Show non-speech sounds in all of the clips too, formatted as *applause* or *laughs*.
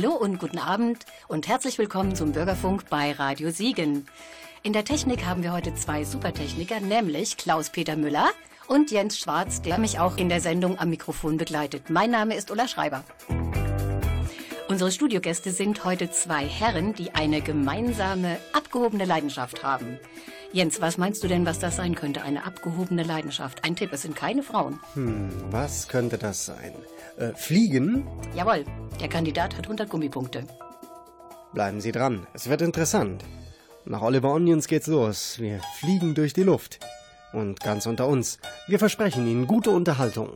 Hallo und guten Abend und herzlich willkommen zum Bürgerfunk bei Radio Siegen. In der Technik haben wir heute zwei Supertechniker, nämlich Klaus-Peter Müller und Jens Schwarz, der mich auch in der Sendung am Mikrofon begleitet. Mein Name ist Ulla Schreiber. Unsere Studiogäste sind heute zwei Herren, die eine gemeinsame, abgehobene Leidenschaft haben. Jens, was meinst du denn, was das sein könnte? Eine abgehobene Leidenschaft. Ein Tipp, es sind keine Frauen. Hm, was könnte das sein? Äh, fliegen? Jawohl, der Kandidat hat 100 Gummipunkte. Bleiben Sie dran, es wird interessant. Nach Oliver Onions geht's los. Wir fliegen durch die Luft. Und ganz unter uns, wir versprechen Ihnen gute Unterhaltung.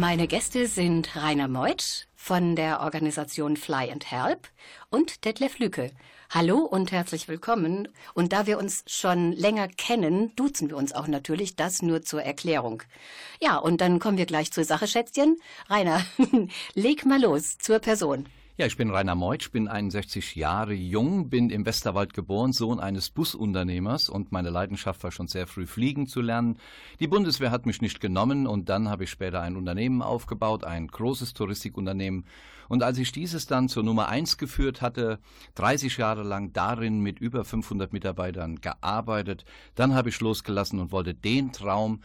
Meine Gäste sind Rainer Meuth von der Organisation Fly and Help und Detlef Lücke. Hallo und herzlich willkommen. Und da wir uns schon länger kennen, duzen wir uns auch natürlich, das nur zur Erklärung. Ja, und dann kommen wir gleich zur Sache, Schätzchen. Rainer, *laughs* leg mal los zur Person. Ja, ich bin Rainer Meutsch, bin 61 Jahre jung, bin im Westerwald geboren, Sohn eines Busunternehmers und meine Leidenschaft war schon sehr früh fliegen zu lernen. Die Bundeswehr hat mich nicht genommen und dann habe ich später ein Unternehmen aufgebaut, ein großes Touristikunternehmen. Und als ich dieses dann zur Nummer eins geführt hatte, 30 Jahre lang darin mit über 500 Mitarbeitern gearbeitet, dann habe ich losgelassen und wollte den Traum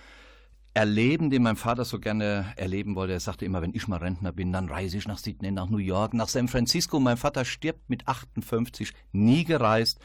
erleben, den mein Vater so gerne erleben wollte. Er sagte immer, wenn ich mal Rentner bin, dann reise ich nach Sydney, nach New York, nach San Francisco. Mein Vater stirbt mit 58, nie gereist.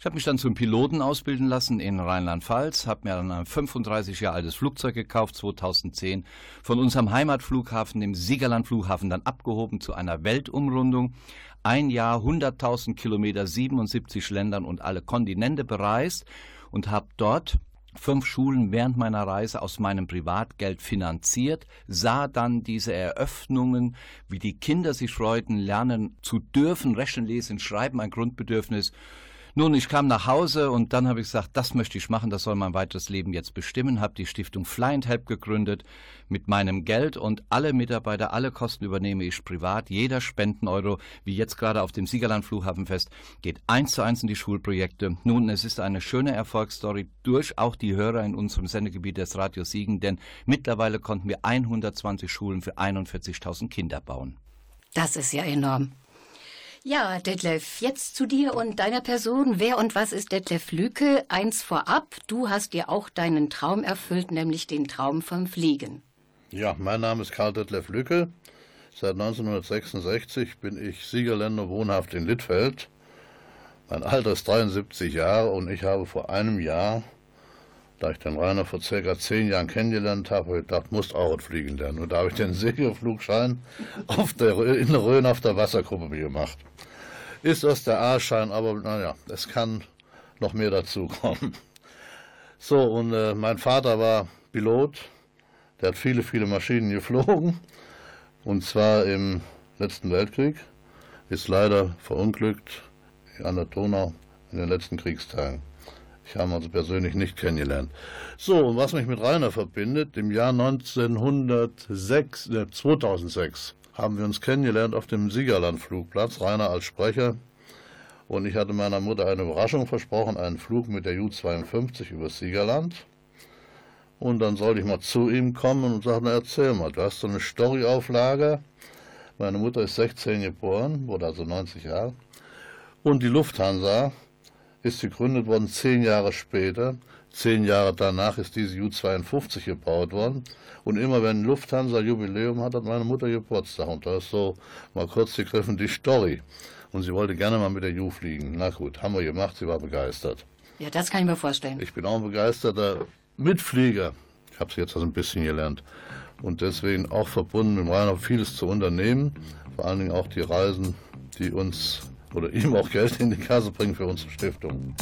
Ich habe mich dann zum Piloten ausbilden lassen in Rheinland-Pfalz, habe mir dann ein 35 Jahre altes Flugzeug gekauft, 2010, von unserem Heimatflughafen, dem Siegerland-Flughafen, dann abgehoben zu einer Weltumrundung. Ein Jahr, 100.000 Kilometer, 77 Ländern und alle Kontinente bereist und habe dort fünf Schulen während meiner Reise aus meinem Privatgeld finanziert, sah dann diese Eröffnungen, wie die Kinder sich freuten, lernen zu dürfen, rechnen, lesen, schreiben, ein Grundbedürfnis. Nun, ich kam nach Hause und dann habe ich gesagt, das möchte ich machen, das soll mein weiteres Leben jetzt bestimmen, habe die Stiftung Fly and Help gegründet mit meinem Geld und alle Mitarbeiter, alle Kosten übernehme ich privat. Jeder Spendeneuro, wie jetzt gerade auf dem Siegerland Flughafenfest, geht eins zu eins in die Schulprojekte. Nun, es ist eine schöne Erfolgsstory durch auch die Hörer in unserem Sendegebiet des Radio Siegen, denn mittlerweile konnten wir 120 Schulen für 41.000 Kinder bauen. Das ist ja enorm. Ja, Detlef, jetzt zu dir und deiner Person. Wer und was ist Detlef Lücke? Eins vorab, du hast dir auch deinen Traum erfüllt, nämlich den Traum vom Fliegen. Ja, mein Name ist Karl Detlef Lücke. Seit 1966 bin ich Siegerländer wohnhaft in Littfeld. Mein Alter ist 73 Jahre und ich habe vor einem Jahr, da ich den Rainer vor circa zehn Jahren kennengelernt habe, gedacht, musst auch fliegen lernen. Und da habe ich den *laughs* Segelflugschein auf der, in der Rhön auf der Wassergruppe gemacht. Ist das der A-Schein, aber naja, es kann noch mehr dazu kommen. So, und äh, mein Vater war Pilot, der hat viele, viele Maschinen geflogen, und zwar im letzten Weltkrieg, ist leider verunglückt an der Donau in den letzten Kriegstagen. Ich habe also persönlich nicht kennengelernt. So, und was mich mit Rainer verbindet, im Jahr 1906, äh, 2006 haben wir uns kennengelernt auf dem Siegerland-Flugplatz, Rainer als Sprecher. Und ich hatte meiner Mutter eine Überraschung versprochen, einen Flug mit der Ju-52 übers Siegerland. Und dann sollte ich mal zu ihm kommen und sagen, erzähl mal, du hast so eine Storyauflage. Meine Mutter ist 16 geboren, wurde also 90 Jahre. Und die Lufthansa ist gegründet worden zehn Jahre später. Zehn Jahre danach ist diese Ju-52 gebaut worden. Und immer wenn Lufthansa Jubiläum hat, hat meine Mutter Geburtstag. Und da ist so mal kurz gegriffen die Story. Und sie wollte gerne mal mit der Ju fliegen. Na gut, haben wir gemacht, sie war begeistert. Ja, das kann ich mir vorstellen. Ich bin auch ein begeisterter Mitflieger. Ich habe es jetzt also ein bisschen gelernt. Und deswegen auch verbunden mit Rainer vieles zu unternehmen. Vor allen Dingen auch die Reisen, die uns oder ihm auch Geld in die Kasse bringen für unsere Stiftung.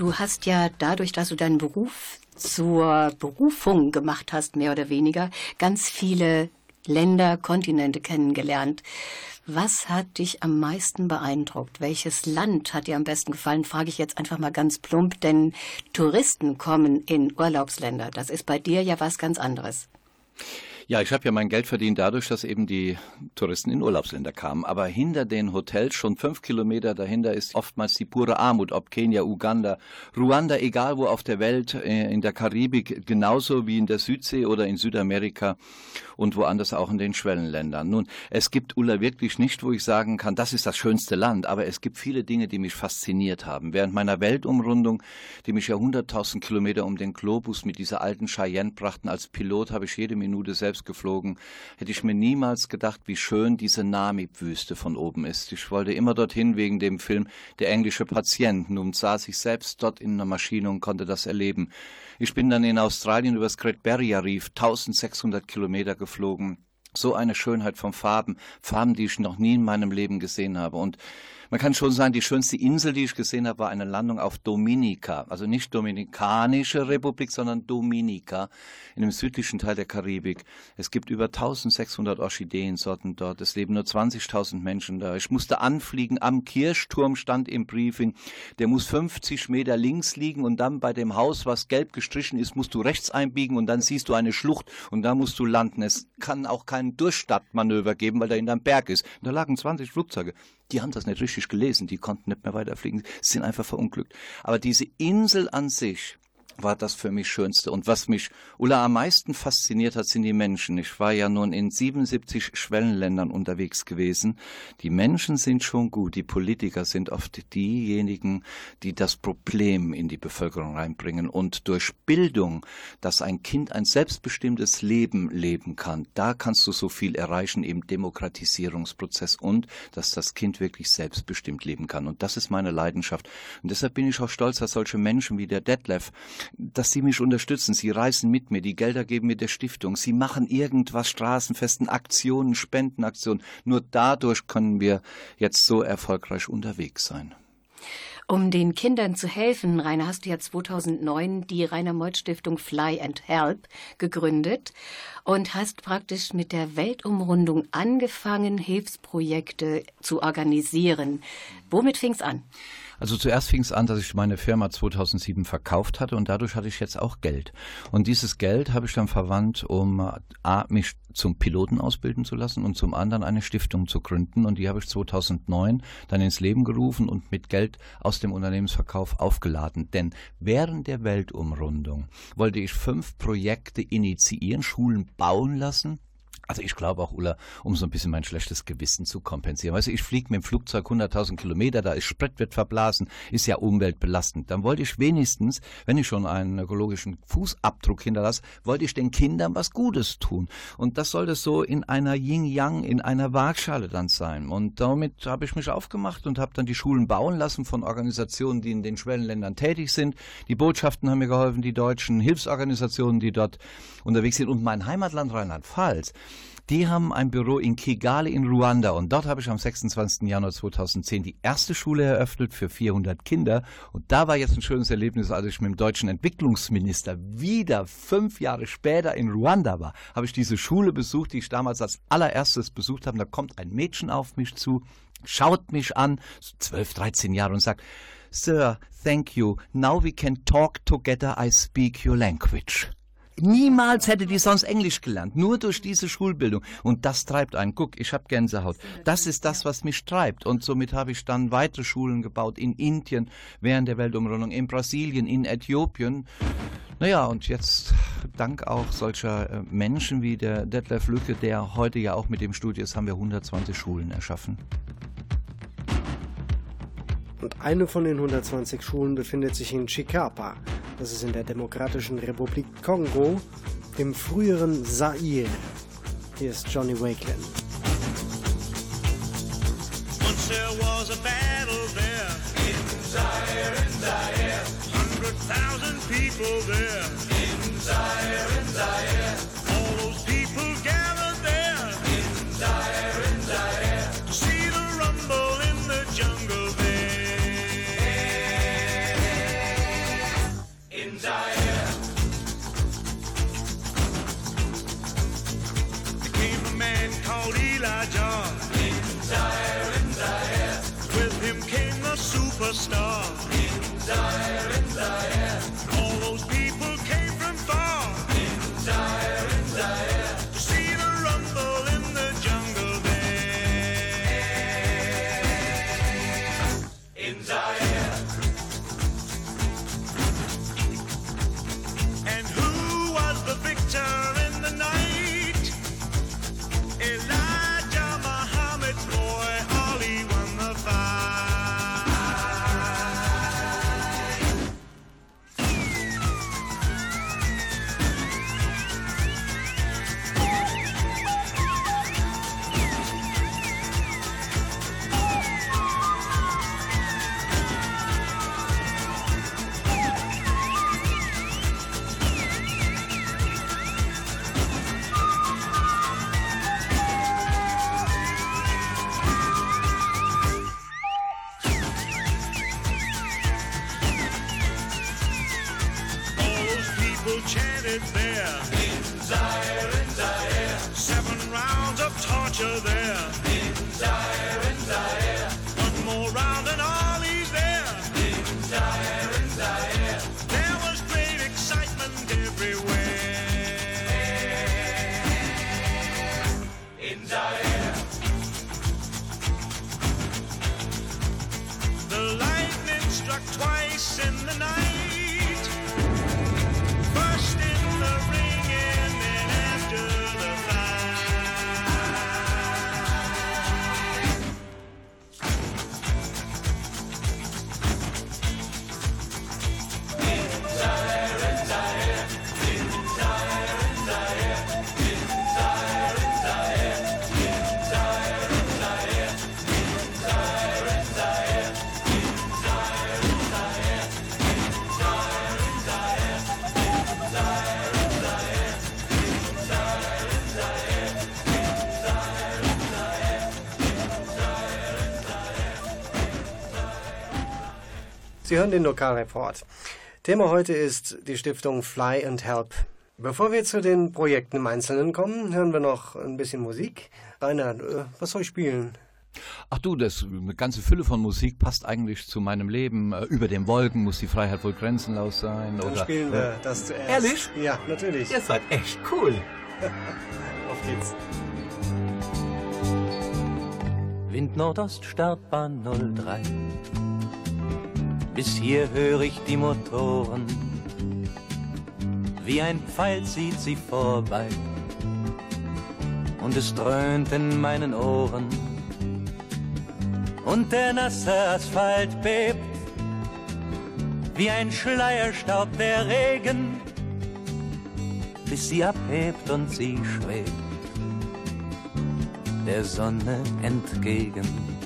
Du hast ja dadurch, dass du deinen Beruf zur Berufung gemacht hast, mehr oder weniger, ganz viele Länder, Kontinente kennengelernt. Was hat dich am meisten beeindruckt? Welches Land hat dir am besten gefallen? Frage ich jetzt einfach mal ganz plump, denn Touristen kommen in Urlaubsländer. Das ist bei dir ja was ganz anderes. Ja, ich habe ja mein Geld verdient dadurch, dass eben die Touristen in Urlaubsländer kamen. Aber hinter den Hotels, schon fünf Kilometer dahinter, ist oftmals die pure Armut. Ob Kenia, Uganda, Ruanda, egal wo auf der Welt, äh, in der Karibik, genauso wie in der Südsee oder in Südamerika und woanders auch in den Schwellenländern. Nun, es gibt Ulla wirklich nicht, wo ich sagen kann, das ist das schönste Land. Aber es gibt viele Dinge, die mich fasziniert haben. Während meiner Weltumrundung, die mich ja 100.000 Kilometer um den Globus mit dieser alten Cheyenne brachten, als Pilot habe ich jede Minute selbst geflogen, hätte ich mir niemals gedacht, wie schön diese Namib-Wüste von oben ist. Ich wollte immer dorthin wegen dem Film Der englische Patient. Nun saß ich selbst dort in einer Maschine und konnte das erleben. Ich bin dann in Australien übers Great Barrier Reef 1600 Kilometer geflogen. So eine Schönheit von Farben, Farben, die ich noch nie in meinem Leben gesehen habe. Und man kann schon sagen, die schönste Insel, die ich gesehen habe, war eine Landung auf Dominica. Also nicht Dominikanische Republik, sondern Dominica in dem südlichen Teil der Karibik. Es gibt über 1600 Orchideensorten dort. Es leben nur 20.000 Menschen da. Ich musste anfliegen. Am Kirchturm stand im Briefing, der muss 50 Meter links liegen und dann bei dem Haus, was gelb gestrichen ist, musst du rechts einbiegen und dann siehst du eine Schlucht und da musst du landen. Es kann auch kein Durchstartmanöver geben, weil da in einem Berg ist. Und da lagen 20 Flugzeuge die haben das nicht richtig gelesen, die konnten nicht mehr weiterfliegen, sind einfach verunglückt. Aber diese Insel an sich, war das für mich Schönste. Und was mich Ulla am meisten fasziniert hat, sind die Menschen. Ich war ja nun in 77 Schwellenländern unterwegs gewesen. Die Menschen sind schon gut. Die Politiker sind oft diejenigen, die das Problem in die Bevölkerung reinbringen. Und durch Bildung, dass ein Kind ein selbstbestimmtes Leben leben kann, da kannst du so viel erreichen im Demokratisierungsprozess und dass das Kind wirklich selbstbestimmt leben kann. Und das ist meine Leidenschaft. Und deshalb bin ich auch stolz, dass solche Menschen wie der Detlef dass Sie mich unterstützen. Sie reisen mit mir, die Gelder geben mir der Stiftung. Sie machen irgendwas, Straßenfesten, Aktionen, Spendenaktionen. Nur dadurch können wir jetzt so erfolgreich unterwegs sein. Um den Kindern zu helfen, Rainer, hast du ja 2009 die Rainer Meuth Stiftung Fly and Help gegründet und hast praktisch mit der Weltumrundung angefangen, Hilfsprojekte zu organisieren. Womit fing es an? Also zuerst fing es an, dass ich meine Firma 2007 verkauft hatte und dadurch hatte ich jetzt auch Geld. Und dieses Geld habe ich dann verwandt, um A, mich zum Piloten ausbilden zu lassen und zum anderen eine Stiftung zu gründen. Und die habe ich 2009 dann ins Leben gerufen und mit Geld aus dem Unternehmensverkauf aufgeladen. Denn während der Weltumrundung wollte ich fünf Projekte initiieren, Schulen bauen lassen, also ich glaube auch, Ulla, um so ein bisschen mein schlechtes Gewissen zu kompensieren. Weißt du, ich fliege mit dem Flugzeug 100.000 Kilometer, da ist Sprit, wird verblasen, ist ja umweltbelastend. Dann wollte ich wenigstens, wenn ich schon einen ökologischen Fußabdruck hinterlasse, wollte ich den Kindern was Gutes tun. Und das sollte so in einer Yin-Yang, in einer Waagschale dann sein. Und damit habe ich mich aufgemacht und habe dann die Schulen bauen lassen von Organisationen, die in den Schwellenländern tätig sind. Die Botschaften haben mir geholfen, die deutschen Hilfsorganisationen, die dort unterwegs sind. Und mein Heimatland Rheinland-Pfalz, die haben ein Büro in Kigali in Ruanda und dort habe ich am 26. Januar 2010 die erste Schule eröffnet für 400 Kinder und da war jetzt ein schönes Erlebnis, als ich mit dem deutschen Entwicklungsminister wieder fünf Jahre später in Ruanda war, habe ich diese Schule besucht, die ich damals als allererstes besucht habe. Da kommt ein Mädchen auf mich zu, schaut mich an, so 12, 13 Jahre und sagt, Sir, thank you. Now we can talk together. I speak your language. Niemals hätte die sonst Englisch gelernt, nur durch diese Schulbildung. Und das treibt einen. Guck, ich habe Gänsehaut. Das ist das, was mich treibt. Und somit habe ich dann weitere Schulen gebaut in Indien während der Weltumrundung, in Brasilien, in Äthiopien. Naja, und jetzt dank auch solcher äh, Menschen wie der Detlef Lücke, der heute ja auch mit dem Studio ist, haben wir 120 Schulen erschaffen. Und eine von den 120 Schulen befindet sich in Chikapa. Das ist in der Demokratischen Republik Kongo, dem früheren Zaire. Hier ist Johnny Wakeland. Once there was a battle there in Zaire, in Zaire. Hundred thousand people there in Zaire, in Zaire. Sie hören den Lokalreport. Thema heute ist die Stiftung Fly and Help. Bevor wir zu den Projekten im Einzelnen kommen, hören wir noch ein bisschen Musik. Reinhard, äh, was soll ich spielen? Ach du, das eine ganze Fülle von Musik passt eigentlich zu meinem Leben. Äh, Über den Wolken muss die Freiheit wohl grenzenlos sein. Dann oder, spielen wir das zuerst. Ehrlich? Ja, natürlich. Ihr seid echt cool. *laughs* Auf geht's. Wind Nordost Startbahn 03. Bis hier höre ich die Motoren. Wie ein Pfeil zieht sie vorbei. Und es dröhnt in meinen Ohren. Und der nasse Asphalt bebt. Wie ein Schleierstaub der Regen. Bis sie abhebt und sie schwebt der Sonne entgegen.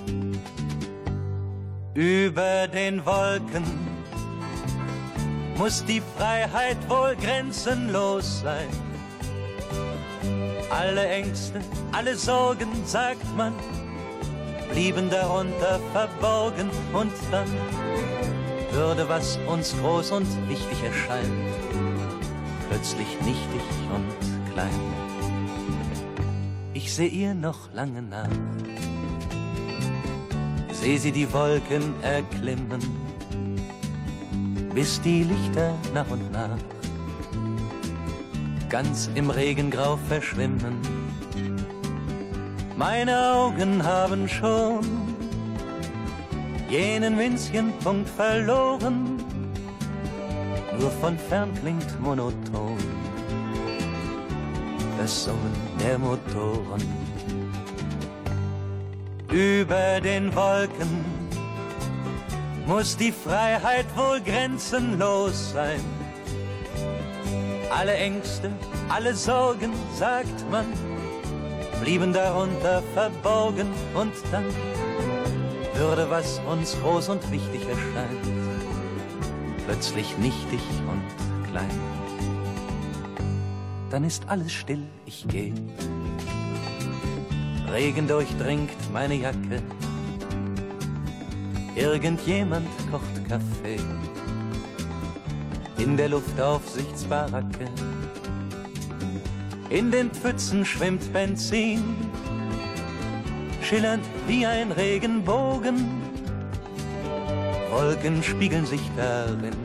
Über den Wolken muss die Freiheit wohl grenzenlos sein. Alle Ängste, alle Sorgen, sagt man, blieben darunter verborgen und dann würde, was uns groß und wichtig erscheint, plötzlich nichtig und klein. Ich seh ihr noch lange nach, seh sie die Wolken erklimmen, bis die Lichter nach und nach ganz im Regengrau verschwimmen. Meine Augen haben schon jenen winzigen Punkt verloren, nur von fern klingt monoton das Summen der Motoren. Über den Wolken muss die Freiheit wohl grenzenlos sein. Alle Ängste, alle Sorgen, sagt man, blieben darunter verborgen und dann würde, was uns groß und wichtig erscheint, plötzlich nichtig und klein dann ist alles still, ich geh. Regen durchdringt meine Jacke, irgendjemand kocht Kaffee. In der Luftaufsichtsbaracke, In den Pfützen schwimmt Benzin, schillernd wie ein Regenbogen. Wolken spiegeln sich darin.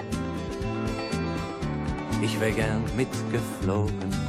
Ich wär gern mitgeflogen.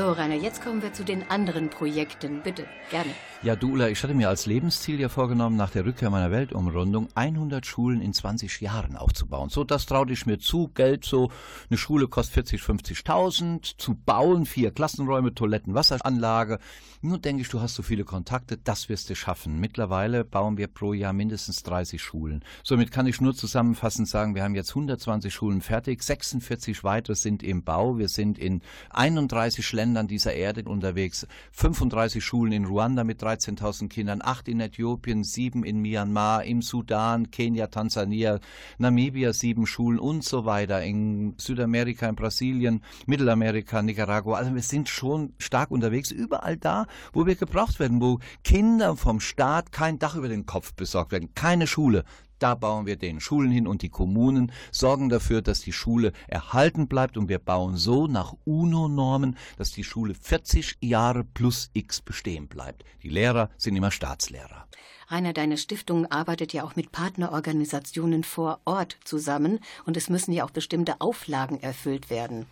So, Rainer, jetzt kommen wir zu den anderen Projekten. Bitte, gerne. Ja, Dula, ich hatte mir als Lebensziel ja vorgenommen, nach der Rückkehr meiner Weltumrundung 100 Schulen in 20 Jahren aufzubauen. So, das traute ich mir zu. Geld so, eine Schule kostet 40, 50.000 zu bauen, vier Klassenräume, Toiletten, Wasseranlage. Nun denke ich, du hast so viele Kontakte, das wirst du schaffen. Mittlerweile bauen wir pro Jahr mindestens 30 Schulen. Somit kann ich nur zusammenfassend sagen, wir haben jetzt 120 Schulen fertig, 46 weitere sind im Bau. Wir sind in 31 Ländern dieser Erde unterwegs, 35 Schulen in Ruanda mit 13.000 Kindern, acht in Äthiopien, sieben in Myanmar, im Sudan, Kenia, Tansania, Namibia sieben Schulen und so weiter, in Südamerika, in Brasilien, Mittelamerika, Nicaragua. Also wir sind schon stark unterwegs, überall da, wo wir gebraucht werden, wo Kinder vom Staat kein Dach über den Kopf besorgt werden, keine Schule. Da bauen wir den Schulen hin und die Kommunen sorgen dafür, dass die Schule erhalten bleibt und wir bauen so nach UNO-Normen, dass die Schule 40 Jahre plus X bestehen bleibt. Die Lehrer sind immer Staatslehrer. Rainer, deine Stiftung arbeitet ja auch mit Partnerorganisationen vor Ort zusammen und es müssen ja auch bestimmte Auflagen erfüllt werden.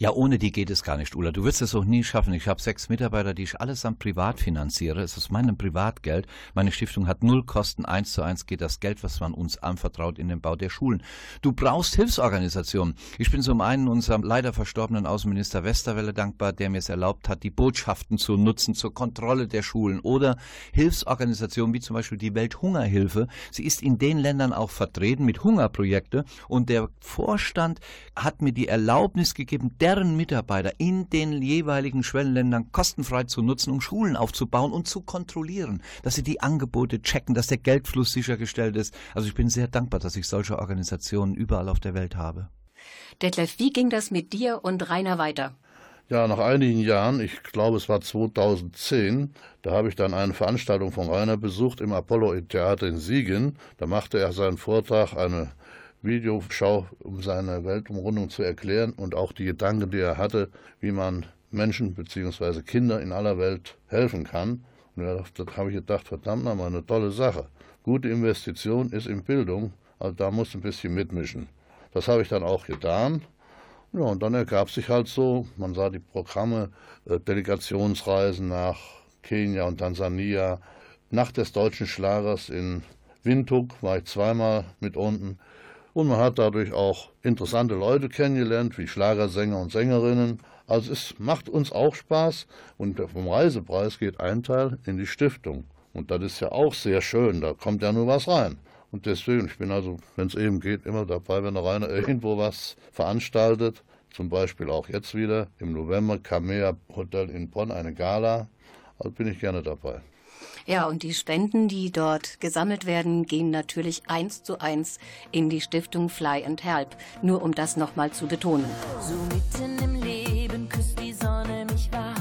Ja, ohne die geht es gar nicht, Ulla. Du wirst es auch nie schaffen. Ich habe sechs Mitarbeiter, die ich allesamt privat finanziere. Es ist meinem Privatgeld. Meine Stiftung hat null Kosten. Eins zu eins geht das Geld, was man uns anvertraut, in den Bau der Schulen. Du brauchst Hilfsorganisationen. Ich bin zum einen unserem leider verstorbenen Außenminister Westerwelle dankbar, der mir es erlaubt hat, die Botschaften zu nutzen zur Kontrolle der Schulen oder Hilfsorganisationen wie zum Beispiel die Welthungerhilfe. Sie ist in den Ländern auch vertreten mit Hungerprojekte und der Vorstand hat mir die Erlaubnis gegeben, deren Mitarbeiter in den jeweiligen Schwellenländern kostenfrei zu nutzen, um Schulen aufzubauen und zu kontrollieren, dass sie die Angebote checken, dass der Geldfluss sichergestellt ist. Also ich bin sehr dankbar, dass ich solche Organisationen überall auf der Welt habe. Detlef, wie ging das mit dir und Rainer weiter? Ja, nach einigen Jahren, ich glaube es war 2010, da habe ich dann eine Veranstaltung von Rainer besucht im Apollo-Theater in Siegen. Da machte er seinen Vortrag, eine Videoschau, um seine Weltumrundung zu erklären und auch die Gedanken, die er hatte, wie man Menschen bzw. Kinder in aller Welt helfen kann. Und da habe ich gedacht, verdammt nochmal, eine tolle Sache. Gute Investition ist in Bildung, also da muss ein bisschen mitmischen. Das habe ich dann auch getan. Ja, und dann ergab sich halt so, man sah die Programme, äh, Delegationsreisen nach Kenia und Tansania. Nacht des deutschen Schlagers in Windhoek war ich zweimal mit unten. Und man hat dadurch auch interessante Leute kennengelernt, wie Schlagersänger und Sängerinnen. Also es macht uns auch Spaß und vom Reisepreis geht ein Teil in die Stiftung. Und das ist ja auch sehr schön, da kommt ja nur was rein. Und deswegen, ich bin also, wenn es eben geht, immer dabei, wenn der Rainer irgendwo was veranstaltet. Zum Beispiel auch jetzt wieder im November Kamea Hotel in Bonn eine Gala. Also bin ich gerne dabei. Ja, und die Spenden, die dort gesammelt werden, gehen natürlich eins zu eins in die Stiftung Fly and Help. Nur um das nochmal zu betonen. So mitten im Leben küsst die Sonne mich wach.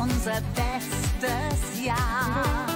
Unser bestes Jahr.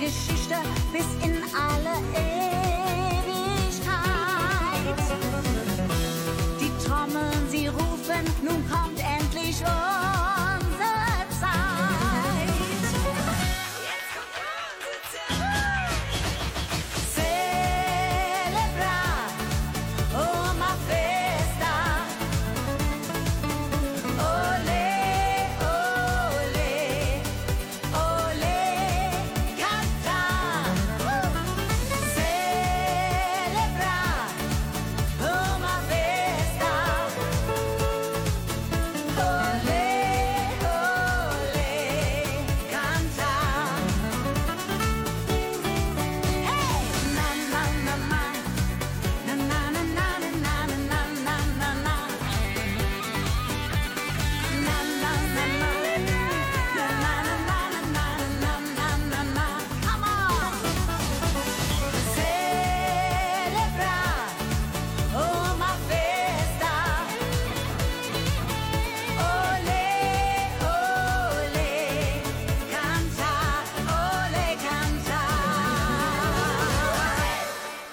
Geschichte bis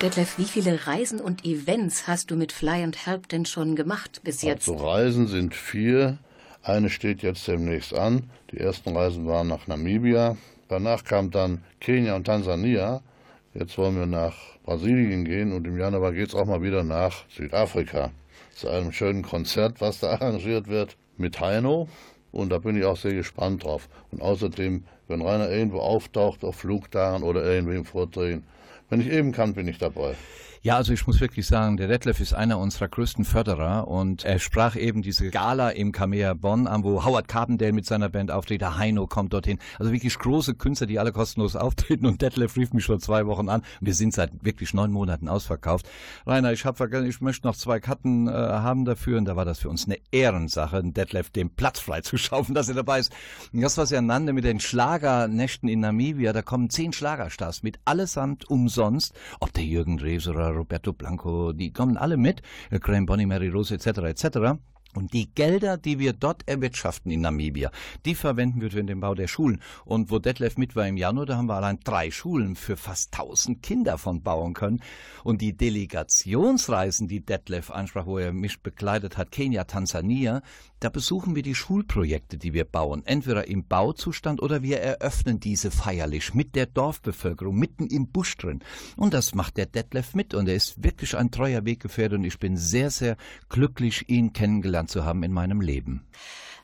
Detlef, wie viele Reisen und Events hast du mit Fly and Help denn schon gemacht bis jetzt? Also Reisen sind vier. Eine steht jetzt demnächst an. Die ersten Reisen waren nach Namibia. Danach kam dann Kenia und Tansania. Jetzt wollen wir nach Brasilien gehen und im Januar geht es auch mal wieder nach Südafrika. Zu einem schönen Konzert, was da *laughs* arrangiert wird mit Heino. Und da bin ich auch sehr gespannt drauf. Und außerdem, wenn Rainer irgendwo auftaucht auf Flugtagen oder irgendwem vordrehen, wenn ich eben kann, bin ich dabei. Ja, also ich muss wirklich sagen, der Detlef ist einer unserer größten Förderer und er sprach eben diese Gala im Kamea Bonn an, wo Howard Carpendale mit seiner Band auftritt, der Heino kommt dorthin. Also wirklich große Künstler, die alle kostenlos auftreten und Detlef rief mich schon zwei Wochen an wir sind seit wirklich neun Monaten ausverkauft. Rainer, ich habe vergessen, ich möchte noch zwei Karten äh, haben dafür und da war das für uns eine Ehrensache, Detlef den Platz frei zu schaffen, *laughs* dass er dabei ist. Und das, was er nannte mit den Schlagernächten in Namibia, da kommen zehn Schlagerstars mit allesamt umsonst, ob der Jürgen Drews oder Roberto Blanco, die kommen alle mit, äh, Graham Bonnie, Mary Rose etc. etc. Und die Gelder, die wir dort erwirtschaften in Namibia, die verwenden wir für den Bau der Schulen. Und wo Detlef mit war im Januar, da haben wir allein drei Schulen für fast 1000 Kinder von bauen können. Und die Delegationsreisen, die Detlef ansprach, wo er mich begleitet hat, Kenia, Tansania, da besuchen wir die Schulprojekte, die wir bauen. Entweder im Bauzustand oder wir eröffnen diese feierlich mit der Dorfbevölkerung, mitten im Busch drin. Und das macht der Detlef mit. Und er ist wirklich ein treuer Weggefährte. Und ich bin sehr, sehr glücklich, ihn kennengelernt zu haben in meinem Leben.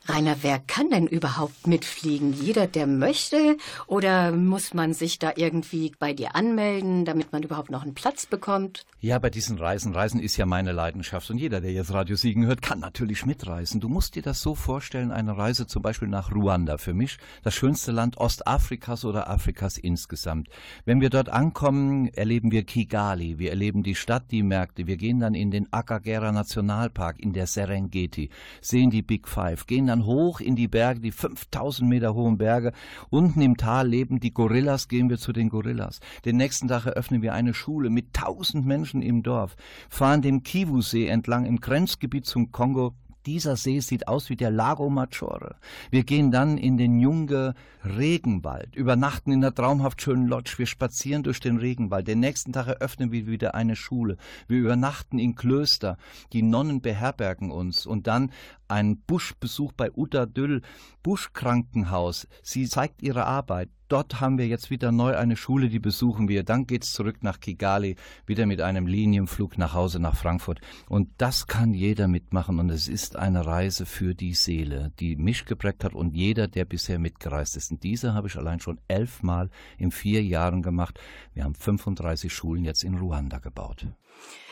Rainer, wer kann denn überhaupt mitfliegen? Jeder, der möchte? Oder muss man sich da irgendwie bei dir anmelden, damit man überhaupt noch einen Platz bekommt? Ja, bei diesen Reisen, Reisen ist ja meine Leidenschaft und jeder, der jetzt Radio Siegen hört, kann natürlich mitreisen. Du musst dir das so vorstellen, eine Reise zum Beispiel nach Ruanda, für mich das schönste Land Ostafrikas oder Afrikas insgesamt. Wenn wir dort ankommen, erleben wir Kigali, wir erleben die Stadt, die Märkte, wir gehen dann in den Akagera Nationalpark, in der Serengeti, sehen die Big Five, gehen dann hoch in die Berge, die 5000 Meter hohen Berge. Unten im Tal leben die Gorillas, gehen wir zu den Gorillas. Den nächsten Tag eröffnen wir eine Schule mit 1000 Menschen im Dorf, fahren dem Kivu-See entlang im Grenzgebiet zum Kongo dieser See sieht aus wie der Lago Maggiore. Wir gehen dann in den Junge Regenwald, übernachten in der traumhaft schönen Lodge, wir spazieren durch den Regenwald. Den nächsten Tag eröffnen wir wieder eine Schule. Wir übernachten in Klöster. Die Nonnen beherbergen uns und dann ein Buschbesuch bei Uta Düll, Buschkrankenhaus. Sie zeigt ihre Arbeit. Dort haben wir jetzt wieder neu eine Schule, die besuchen wir. Dann geht's zurück nach Kigali, wieder mit einem Linienflug nach Hause nach Frankfurt. Und das kann jeder mitmachen und es ist eine Reise für die Seele, die mich geprägt hat und jeder, der bisher mitgereist ist. Und diese habe ich allein schon elfmal in vier Jahren gemacht. Wir haben 35 Schulen jetzt in Ruanda gebaut.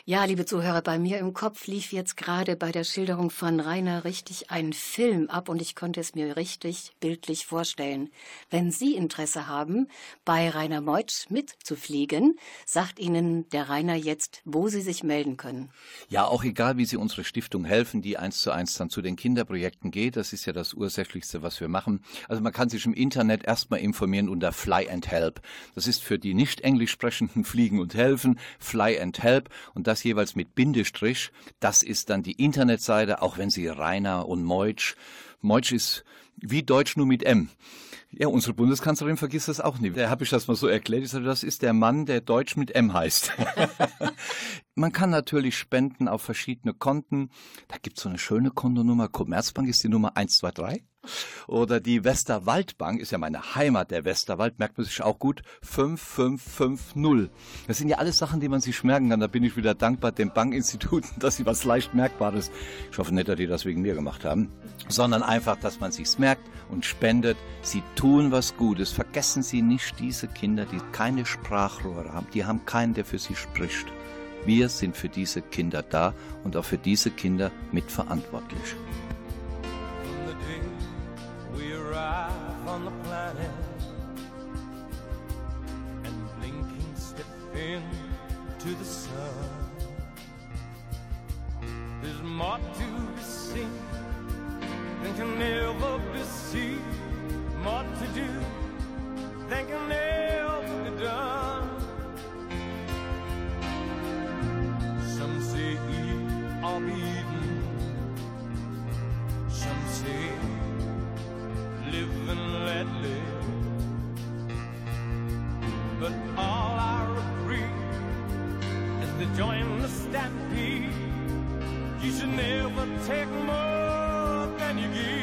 Ja, liebe Zuhörer, bei mir im Kopf lief jetzt gerade bei der Schilderung von Rainer richtig ein Film ab und ich konnte es mir richtig bildlich vorstellen. Wenn Sie Interesse haben, bei Rainer Meutsch mitzufliegen, sagt Ihnen der Rainer jetzt, wo Sie sich melden können. Ja, auch egal, wie Sie unsere Stiftung helfen, die eins zu eins dann zu den Kinderprojekten geht. Das ist ja das Ursächlichste, was wir machen. Also man kann sich im Internet erstmal informieren unter Fly and Help. Das ist für die nicht englisch sprechenden Fliegen und Helfen, Fly and Help und das jeweils mit Bindestrich. Das ist dann die Internetseite, auch wenn Sie Rainer und Meutsch. Meutsch ist wie Deutsch nur mit M. Ja, unsere Bundeskanzlerin vergisst das auch nicht. Da habe ich das mal so erklärt. Ich sage, das ist der Mann, der Deutsch mit M heißt. *laughs* Man kann natürlich spenden auf verschiedene Konten. Da gibt es so eine schöne Kontonummer. Commerzbank ist die Nummer 123. Oder die Westerwaldbank ist ja meine Heimat, der Westerwald, merkt man sich auch gut, 5550. Das sind ja alles Sachen, die man sich merken kann. Da bin ich wieder dankbar den Bankinstituten, *laughs* dass sie was leicht Merkbares, ich hoffe nicht, dass die das wegen mir gemacht haben, sondern einfach, dass man sich's merkt und spendet. Sie tun was Gutes. Vergessen Sie nicht diese Kinder, die keine Sprachrohre haben. Die haben keinen, der für sie spricht. Wir sind für diese Kinder da und auch für diese Kinder mitverantwortlich. Sun, there's more to be seen than can ever be seen, more to do than can ever be done. Some say eat or be eaten. Some say live and let live. But all I agree is to join the stampede. You should never take more than you give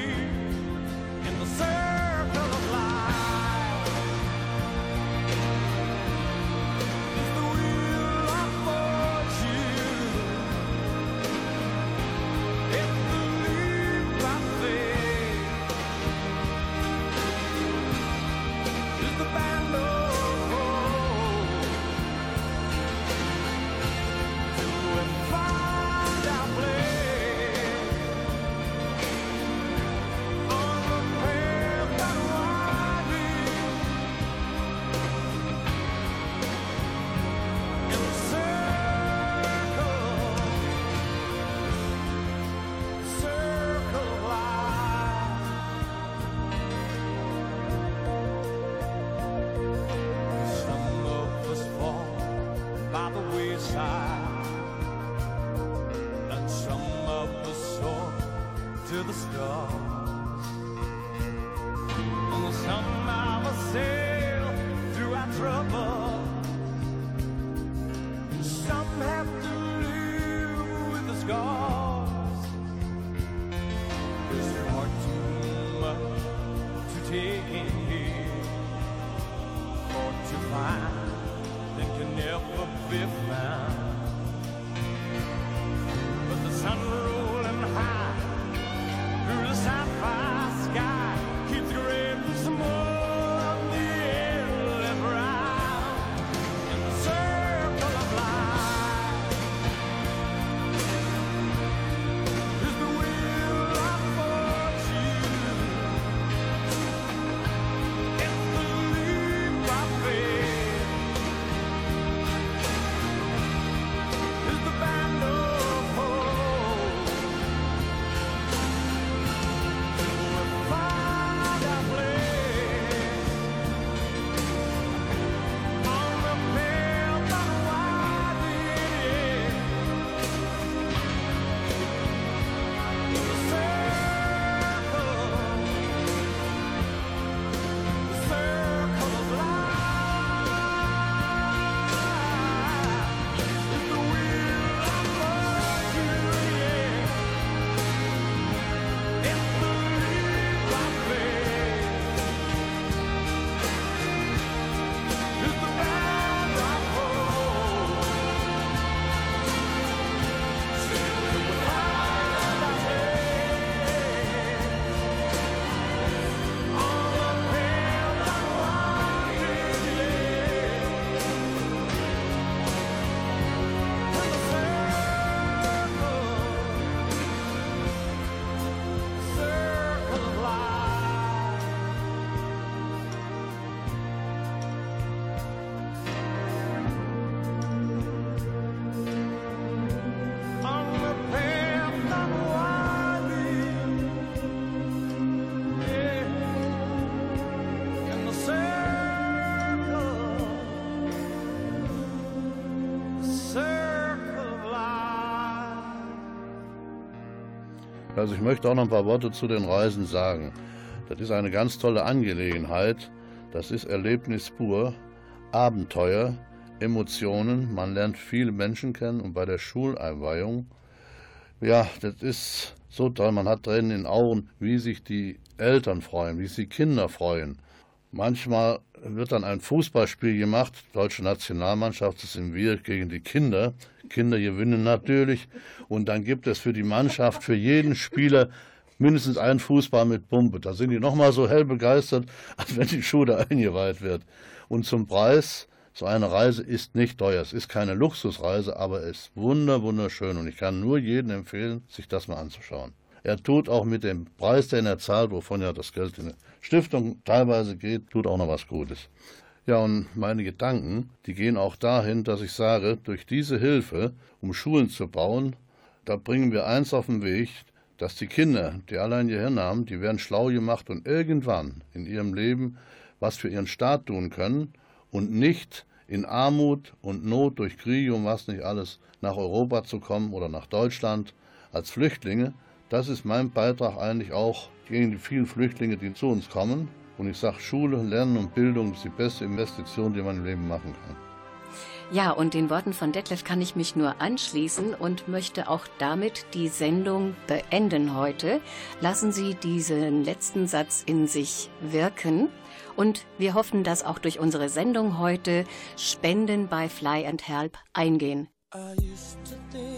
Also ich möchte auch noch ein paar Worte zu den Reisen sagen. Das ist eine ganz tolle Angelegenheit. Das ist Erlebnis pur, Abenteuer, Emotionen. Man lernt viele Menschen kennen und bei der Schuleinweihung, ja, das ist so toll. Man hat Tränen in den Augen, wie sich die Eltern freuen, wie sich die Kinder freuen. Manchmal wird dann ein Fußballspiel gemacht, deutsche Nationalmannschaft ist im Wir gegen die Kinder. Kinder gewinnen natürlich und dann gibt es für die Mannschaft, für jeden Spieler mindestens einen Fußball mit Pumpe. Da sind die nochmal so hell begeistert, als wenn die Schule eingeweiht wird. Und zum Preis, so eine Reise ist nicht teuer. Es ist keine Luxusreise, aber es ist wunder, wunderschön und ich kann nur jedem empfehlen, sich das mal anzuschauen. Er tut auch mit dem Preis, den er zahlt, wovon ja das Geld in eine Stiftung teilweise geht, tut auch noch was Gutes. Ja, und meine Gedanken, die gehen auch dahin, dass ich sage, durch diese Hilfe, um Schulen zu bauen, da bringen wir eins auf den Weg, dass die Kinder, die allein ihr Hirn haben, die werden schlau gemacht und irgendwann in ihrem Leben was für ihren Staat tun können und nicht in Armut und Not durch Kriege und was nicht alles nach Europa zu kommen oder nach Deutschland als Flüchtlinge, das ist mein Beitrag eigentlich auch gegen die vielen Flüchtlinge, die zu uns kommen. Und ich sage, Schule, Lernen und Bildung ist die beste Investition, die man im Leben machen kann. Ja, und den Worten von Detlef kann ich mich nur anschließen und möchte auch damit die Sendung beenden heute. Lassen Sie diesen letzten Satz in sich wirken. Und wir hoffen, dass auch durch unsere Sendung heute Spenden bei Fly and Help eingehen. I used to think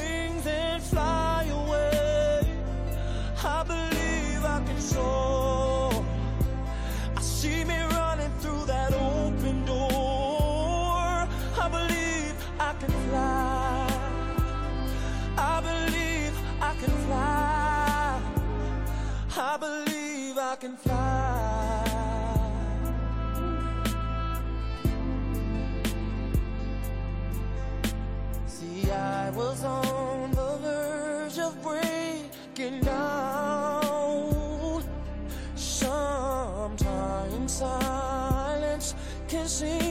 can fly. See, I was on the verge of breaking down. Sometimes silence can seem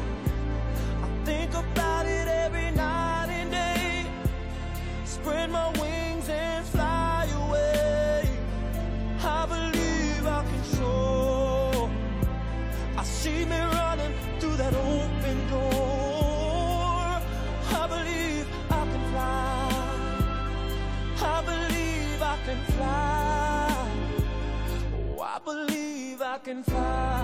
Spread my wings and fly away. I believe I can soar. I see me running through that open door. I believe I can fly. I believe I can fly. Oh, I believe I can fly.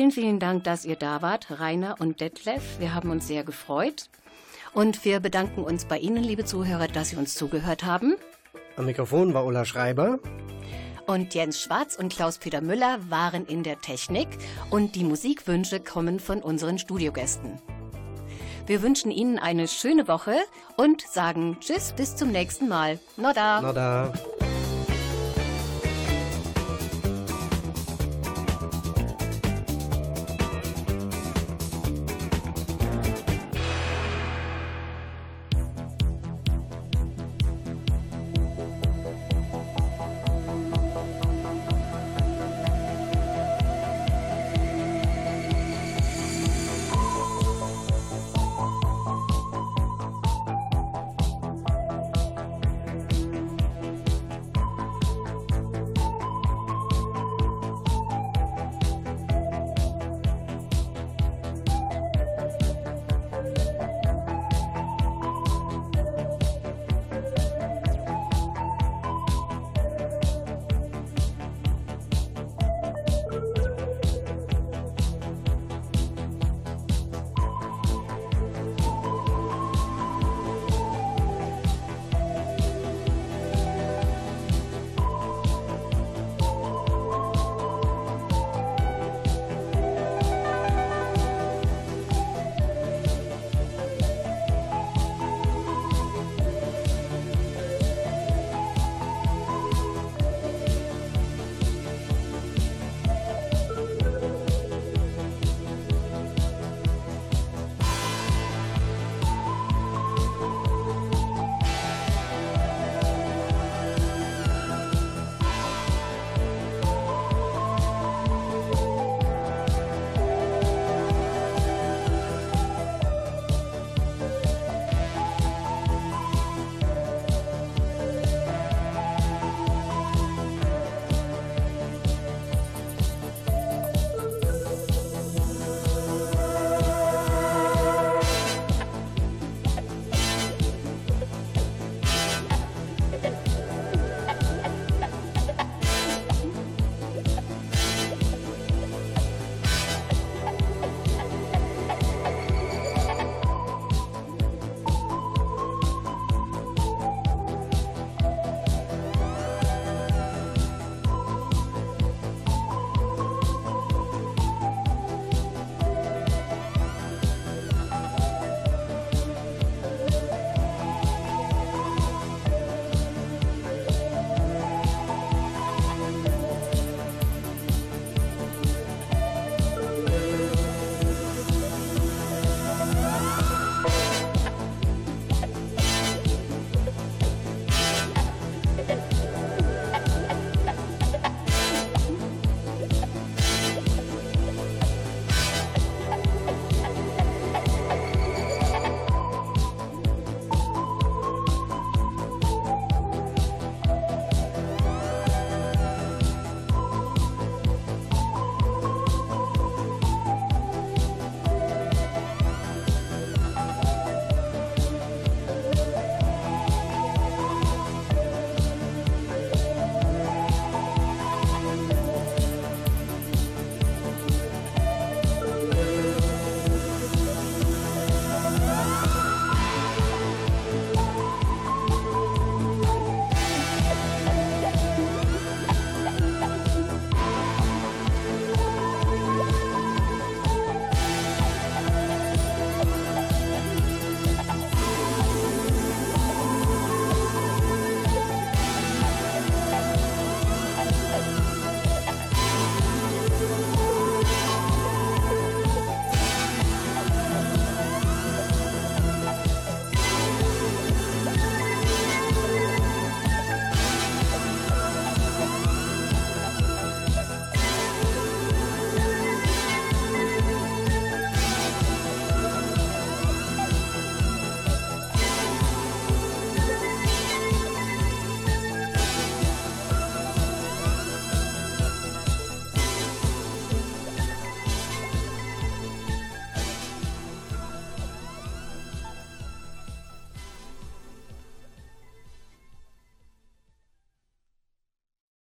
Vielen, vielen Dank, dass ihr da wart, Rainer und Detlef. Wir haben uns sehr gefreut. Und wir bedanken uns bei Ihnen, liebe Zuhörer, dass Sie uns zugehört haben. Am Mikrofon war Ulla Schreiber. Und Jens Schwarz und Klaus-Peter Müller waren in der Technik und die Musikwünsche kommen von unseren Studiogästen. Wir wünschen Ihnen eine schöne Woche und sagen Tschüss bis zum nächsten Mal. Noda! Na da.